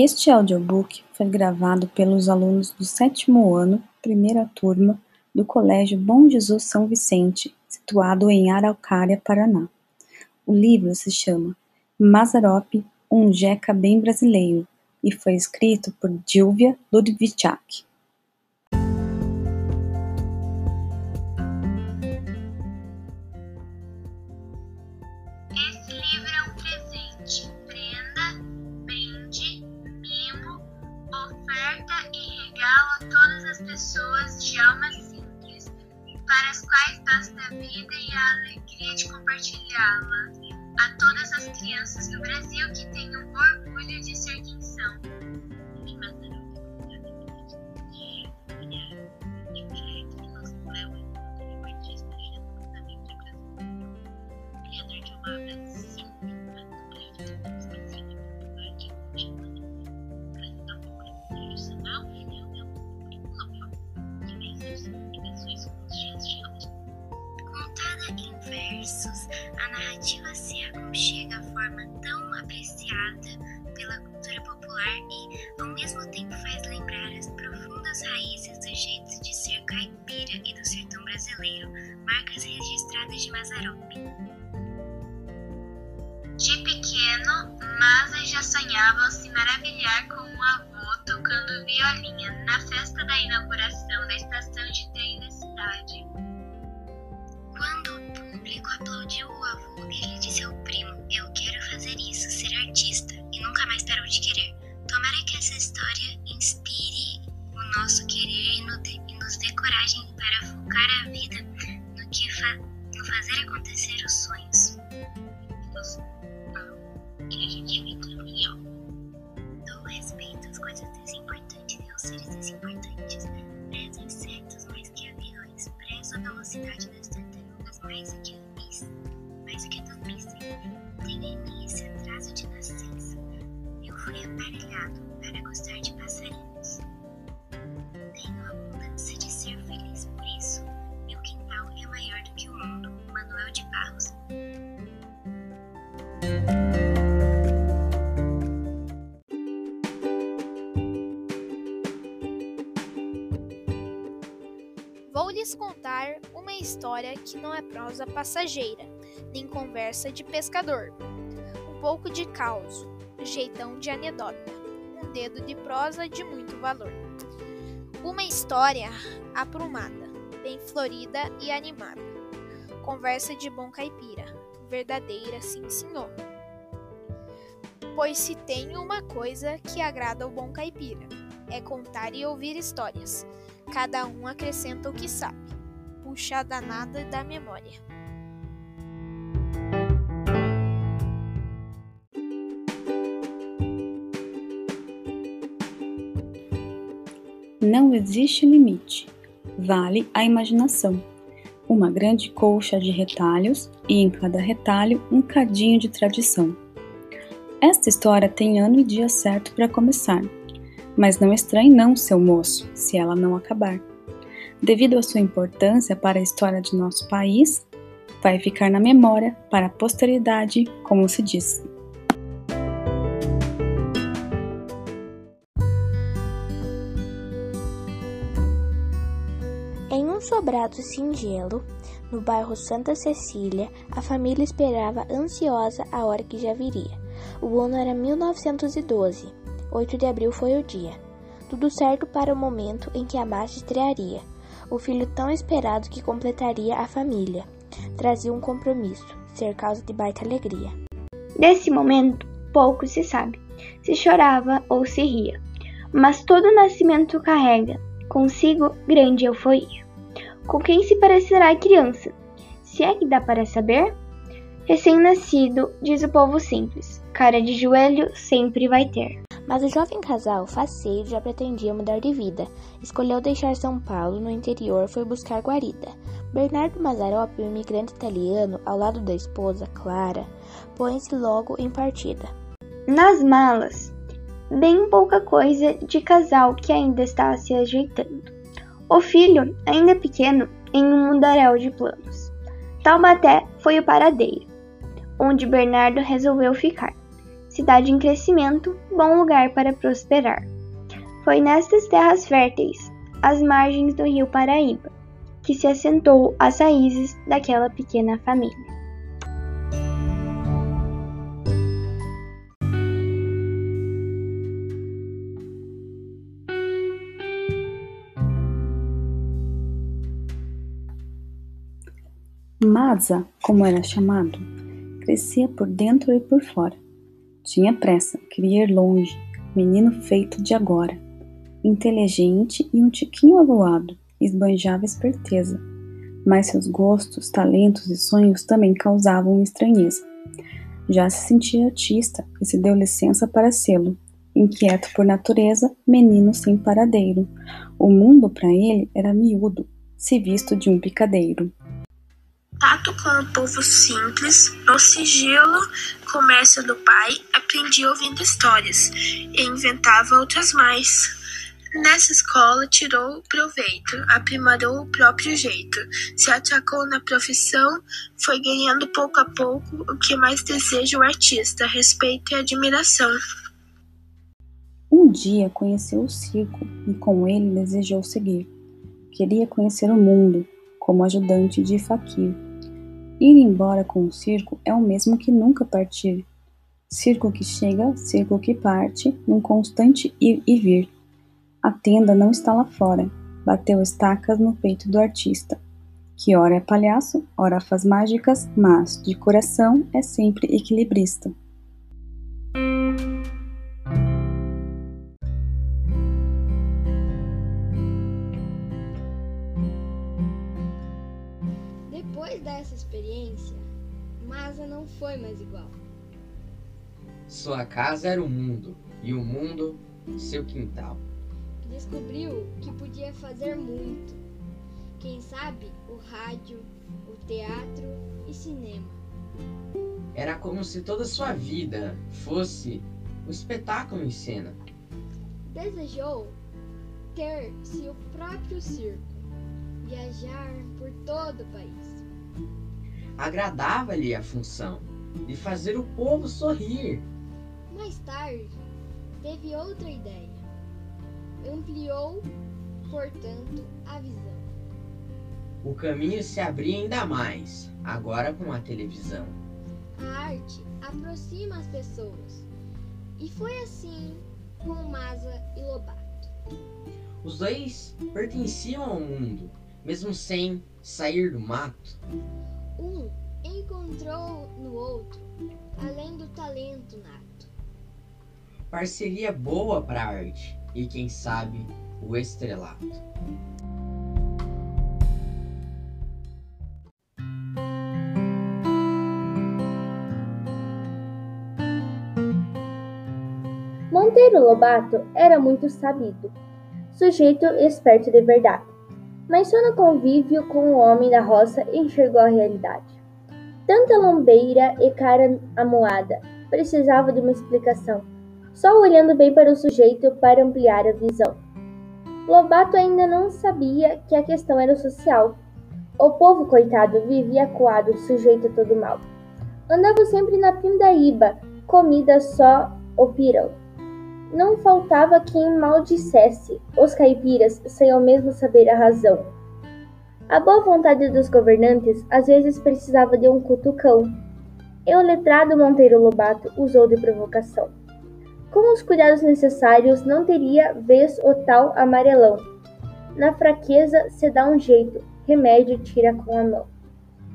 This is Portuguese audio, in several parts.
Este audiobook foi gravado pelos alunos do sétimo ano, primeira turma, do Colégio Bom Jesus São Vicente, situado em Araucária, Paraná. O livro se chama Mazarop, um jeca bem brasileiro, e foi escrito por Dilvia Ludvichak. As quais basta a vida e a alegria de compartilhá-la. A todas as crianças do Brasil que tenham orgulho de ser quem são. Tão apreciada pela cultura popular e, ao mesmo tempo, faz lembrar as profundas raízes do jeito de ser caipira e do sertão brasileiro, marcas registradas de Mazarop. De pequeno, Maza já sonhava ao se maravilhar com o avô tocando violinha na festa da inauguração da estação de trem da cidade. Quando o público aplaudiu o avô, ele disse ao primo: Eu quero fazer isso, ser artista, e nunca mais parou de querer. Tomara que essa história inspire o nosso querer e, no de- e nos dê coragem para focar a vida no que fa no fazer acontecer os sonhos. Que a gente Dou lhes contar uma história que não é prosa passageira, nem conversa de pescador. Um pouco de caos, jeitão de anedota, um dedo de prosa de muito valor. Uma história aprumada, bem florida e animada. Conversa de bom caipira, verdadeira sim senhor. Pois se tem uma coisa que agrada ao bom caipira, é contar e ouvir histórias. Cada um acrescenta o que sabe, puxa a danada da memória. Não existe limite. Vale a imaginação. Uma grande colcha de retalhos e em cada retalho um cadinho de tradição. Esta história tem ano e dia certo para começar, mas não estranhe não, seu moço, se ela não acabar. Devido à sua importância para a história de nosso país, vai ficar na memória para a posteridade, como se diz. Em um sobrado singelo, no bairro Santa Cecília, a família esperava ansiosa a hora que já viria. O ano era 1912. 8 de abril foi o dia. Tudo certo para o momento em que a Márcia estrearia. O filho tão esperado que completaria a família. Trazia um compromisso, ser causa de baita alegria. Desse momento, pouco se sabe, se chorava ou se ria, mas todo nascimento carrega consigo grande euforia. Com quem se parecerá a criança? Se é que dá para saber? Recém-nascido, diz o povo simples, cara de joelho sempre vai ter. Mas o jovem casal, faceiro, já pretendia mudar de vida. Escolheu deixar São Paulo, no interior, foi buscar guarida. Bernardo Mazarop, um imigrante italiano, ao lado da esposa, Clara, põe-se logo em partida. Nas malas, bem pouca coisa de casal que ainda está se ajeitando. O filho, ainda pequeno, em um mundaréu de planos. Taubaté foi o paradeiro, onde Bernardo resolveu ficar. Cidade em crescimento, bom lugar para prosperar. Foi nestas terras férteis, às margens do rio Paraíba, que se assentou as raízes daquela pequena família. Masa, como era chamado, crescia por dentro e por fora. Tinha pressa, queria ir longe, menino feito de agora. Inteligente e um tiquinho avoado, esbanjava esperteza. Mas seus gostos, talentos e sonhos também causavam estranheza. Já se sentia artista e se deu licença para sê-lo. Inquieto por natureza, menino sem paradeiro. O mundo para ele era miúdo, se visto de um picadeiro tato com o povo simples, no sigilo comércio do pai, aprendia ouvindo histórias e inventava outras mais. Nessa escola tirou proveito, aprimorou o próprio jeito, se atracou na profissão, foi ganhando pouco a pouco o que mais deseja o artista, respeito e admiração. Um dia conheceu o circo e com ele desejou seguir. Queria conhecer o mundo como ajudante de Fakir Ir embora com o circo é o mesmo que nunca partir. Circo que chega, circo que parte, num constante ir e vir. A tenda não está lá fora, bateu estacas no peito do artista, que ora é palhaço, ora faz mágicas, mas de coração é sempre equilibrista. Foi mais igual. Sua casa era o mundo e o mundo seu quintal. Descobriu que podia fazer muito. Quem sabe o rádio, o teatro e cinema. Era como se toda sua vida fosse um espetáculo em cena. Desejou ter seu próprio circo, viajar por todo o país agradava-lhe a função de fazer o povo sorrir. Mais tarde, teve outra ideia. Ampliou, portanto, a visão. O caminho se abria ainda mais, agora com a televisão. A arte aproxima as pessoas. E foi assim com Masa e Lobato. Os dois pertenciam ao mundo, mesmo sem sair do mato. Um encontrou no outro, além do talento nato. Parceria boa para a arte e quem sabe o estrelato. Monteiro Lobato era muito sabido, sujeito esperto de verdade mas só no convívio com o homem da roça enxergou a realidade. Tanta lombeira e cara amoada precisava de uma explicação, só olhando bem para o sujeito para ampliar a visão. Lobato ainda não sabia que a questão era social. O povo coitado vivia acuado, sujeito a todo mal. Andava sempre na pindaíba, comida só o pirão. Não faltava quem maldissesse os caipiras sem ao mesmo saber a razão. A boa vontade dos governantes às vezes precisava de um cutucão, e o letrado Monteiro Lobato usou de provocação. Com os cuidados necessários, não teria vez o tal amarelão. Na fraqueza se dá um jeito, remédio tira com a mão.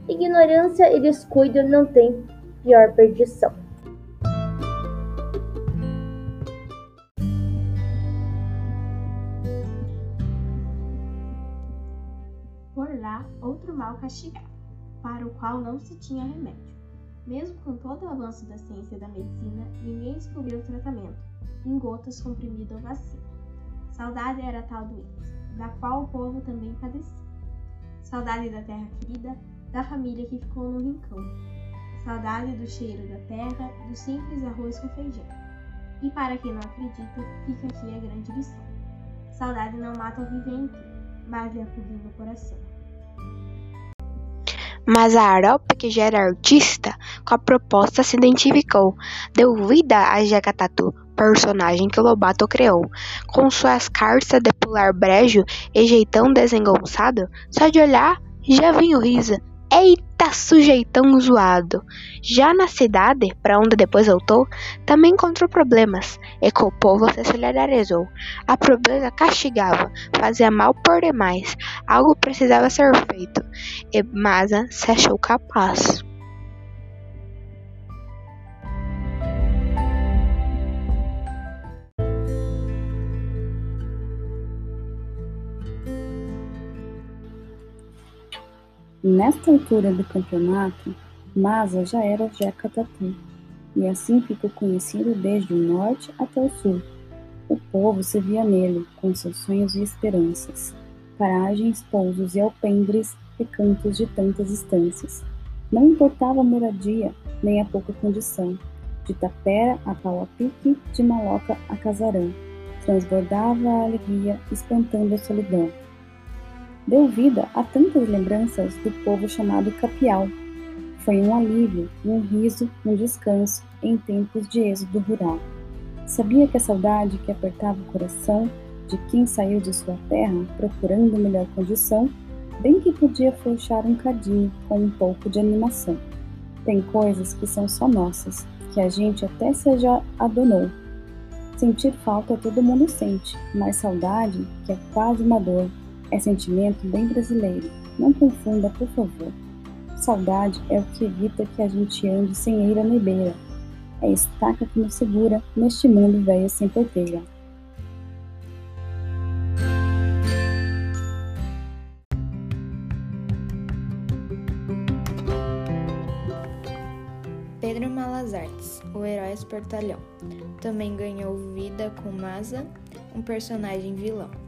Ignorância e descuido não têm pior perdição. Castigado, para o qual não se tinha remédio. Mesmo com todo o avanço da ciência e da medicina, ninguém descobriu o tratamento, em gotas, comprimido ou vacina. Saudade era tal doença, da qual o povo também padecia. Saudade da terra querida, da família que ficou no rincão. Saudade do cheiro da terra, do simples arroz com feijão. E para quem não acredita, fica aqui a grande lição. Saudade não mata o vivente, mas lhe acudindo o coração. Mas a Aropa, que já era artista, com a proposta se identificou, deu vida a Jeca Tatu, personagem que Lobato criou. Com suas cartas de pular brejo e jeitão desengonçado, só de olhar já vinha o riso. Eita, sujeitão zoado! Já na cidade, para onde depois voltou, também encontrou problemas, e com o povo se solidarizou. A pobreza castigava, fazia mal por demais, algo precisava ser feito, e Maza se achou capaz. Nesta altura do campeonato, Masa já era Jeca Tatu, e assim ficou conhecido desde o norte até o sul. O povo se via nele, com seus sonhos e esperanças, paragens, pousos e alpendres, recantos de tantas estâncias. Não importava a moradia, nem a pouca condição, de tapera a pau a pique, de maloca a casarão. Transbordava a alegria, espantando a solidão deu vida a tantas lembranças do povo chamado Capial. Foi um alívio, um riso, um descanso em tempos de êxodo rural. Sabia que a saudade que apertava o coração de quem saiu de sua terra procurando melhor condição, bem que podia fechar um cadinho com um pouco de animação. Tem coisas que são só nossas, que a gente até se adonou. Sentir falta todo mundo sente, mas saudade, que é quase uma dor, é sentimento bem brasileiro. Não confunda, por favor. Saudade é o que evita que a gente ande sem eira nem beira. É estaca que nos segura neste mundo velho sem porteira. Pedro Malas Artes, o herói espertalhão, também ganhou vida com Maza, um personagem vilão.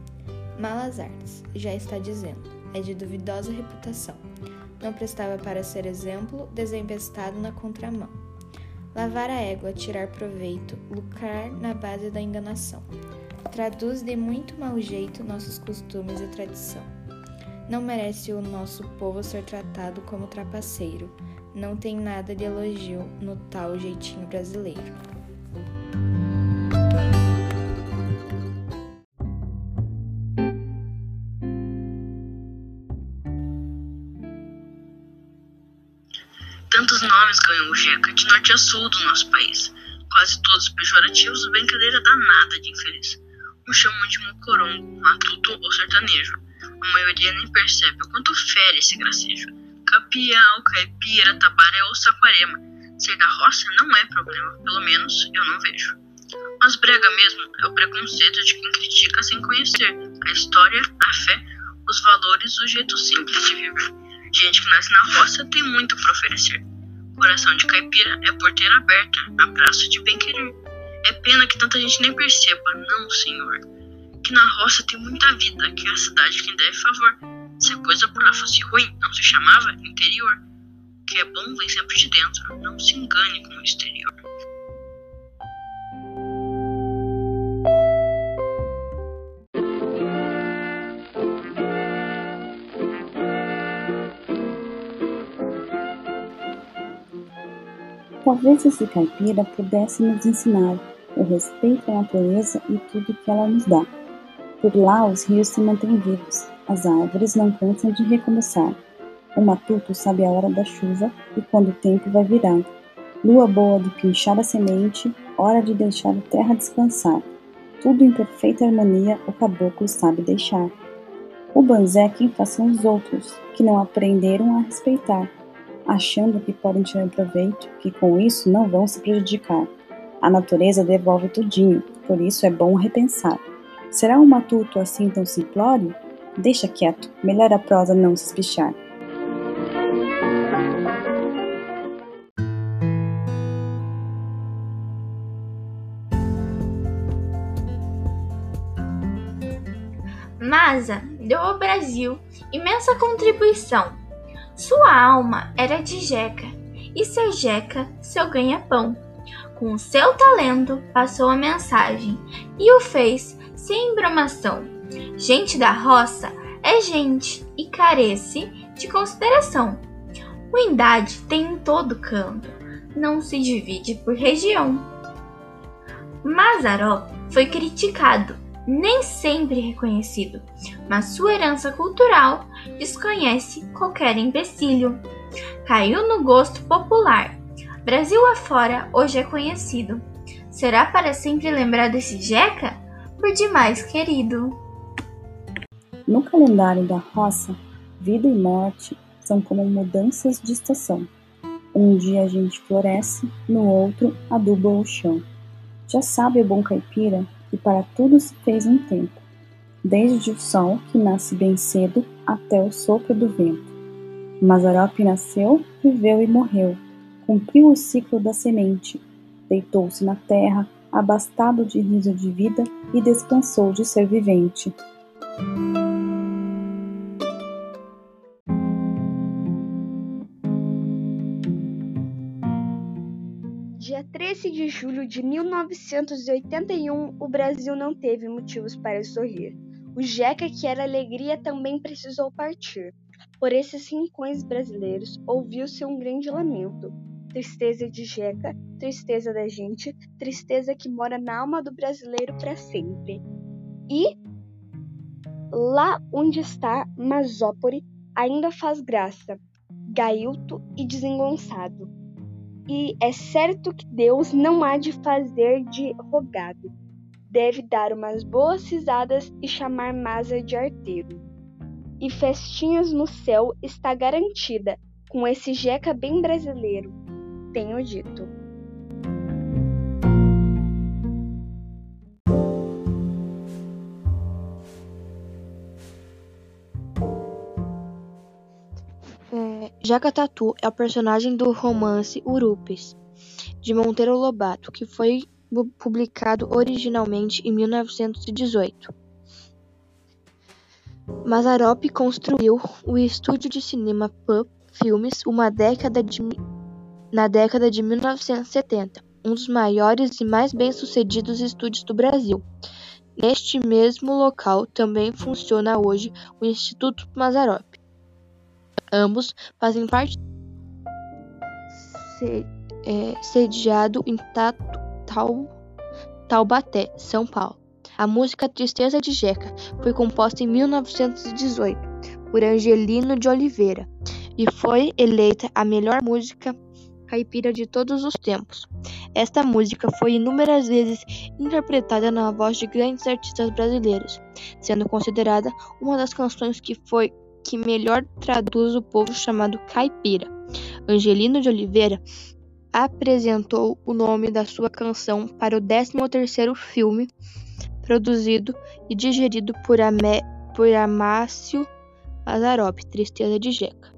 Malas artes, já está dizendo, é de duvidosa reputação. Não prestava para ser exemplo, desempestado na contramão. Lavar a égua, tirar proveito, lucrar na base da enganação. Traduz de muito mau jeito nossos costumes e tradição. Não merece o nosso povo ser tratado como trapaceiro. Não tem nada de elogio no tal jeitinho brasileiro. Jeca de norte a sul do nosso país, quase todos pejorativos, brincadeira danada de infeliz. Uns chamam de mocorongo, matuto ou sertanejo. A maioria nem percebe o quanto fere esse gracejo. Capial, caipira, tabaré ou saquarema. Ser da roça não é problema, pelo menos eu não vejo. Mas brega mesmo é o preconceito de quem critica sem conhecer a história, a fé, os valores, o jeito simples de viver. Gente que nasce na roça tem muito para oferecer. Coração de caipira é porteira aberta, abraço de bem-querer. É pena que tanta gente nem perceba, não, senhor. Que na roça tem muita vida, que é a cidade quem deve favor. Se a coisa por lá fosse ruim, não se chamava interior. O que é bom vem sempre de dentro, não se engane com o exterior. Talvez esse caipira pudesse nos ensinar o respeito à natureza e tudo que ela nos dá. Por lá os rios se mantêm vivos, as árvores não cansam de recomeçar. O matuto sabe a hora da chuva e quando o tempo vai virar. Lua boa de pinchar a semente, hora de deixar a terra descansar. Tudo em perfeita harmonia o caboclo sabe deixar. O banzé é quem façam os outros, que não aprenderam a respeitar achando que podem tirar proveito, que com isso não vão se prejudicar. A natureza devolve tudinho, por isso é bom repensar. Será um matuto assim tão simplório? Deixa quieto, melhor a prosa não se espichar. Maza deu ao Brasil imensa contribuição sua alma era de Jeca, e ser Jeca seu ganha-pão. Com seu talento passou a mensagem e o fez sem embromação. Gente da roça é gente e carece de consideração. Ruindade tem em todo canto, não se divide por região. Mazarop foi criticado, nem sempre reconhecido, mas sua herança cultural desconhece qualquer empecilho. Caiu no gosto popular. Brasil afora hoje é conhecido. Será para sempre lembrar desse Jeca? Por demais querido. No calendário da roça, vida e morte são como mudanças de estação. Um dia a gente floresce, no outro aduba o chão. Já sabe o bom caipira que para tudo se fez um tempo, desde o sol que nasce bem cedo até o sopro do vento. Mazarop nasceu, viveu e morreu, cumpriu o ciclo da semente, deitou-se na terra, abastado de riso de vida e descansou de ser vivente. 13 de julho de 1981, o Brasil não teve motivos para sorrir. O Jeca, que era alegria, também precisou partir. Por esses rincões brasileiros, ouviu-se um grande lamento. Tristeza de Jeca, tristeza da gente, tristeza que mora na alma do brasileiro para sempre. E lá onde está Masópore, ainda faz graça, gailto e desengonçado e é certo que Deus não há de fazer de rogado. Deve dar umas boas risadas e chamar Masa de arteiro. E festinhas no céu está garantida, com esse jeca bem brasileiro, tenho dito. Jaca Tatu é o personagem do romance Urupes, de Monteiro Lobato, que foi publicado originalmente em 1918. Mazarop construiu o estúdio de cinema Pup Filmes uma década de, na década de 1970, um dos maiores e mais bem-sucedidos estúdios do Brasil. Neste mesmo local também funciona hoje o Instituto Mazarop. Ambos fazem parte é, sediado em Taubaté, São Paulo. A música Tristeza de Jeca foi composta em 1918 por Angelino de Oliveira e foi eleita a melhor música caipira de todos os tempos. Esta música foi inúmeras vezes interpretada na voz de grandes artistas brasileiros, sendo considerada uma das canções que foi que melhor traduz o povo chamado caipira. Angelino de Oliveira apresentou o nome da sua canção para o 13º filme produzido e digerido por, Amé, por Amácio Mazarop, Tristeza de Jeca.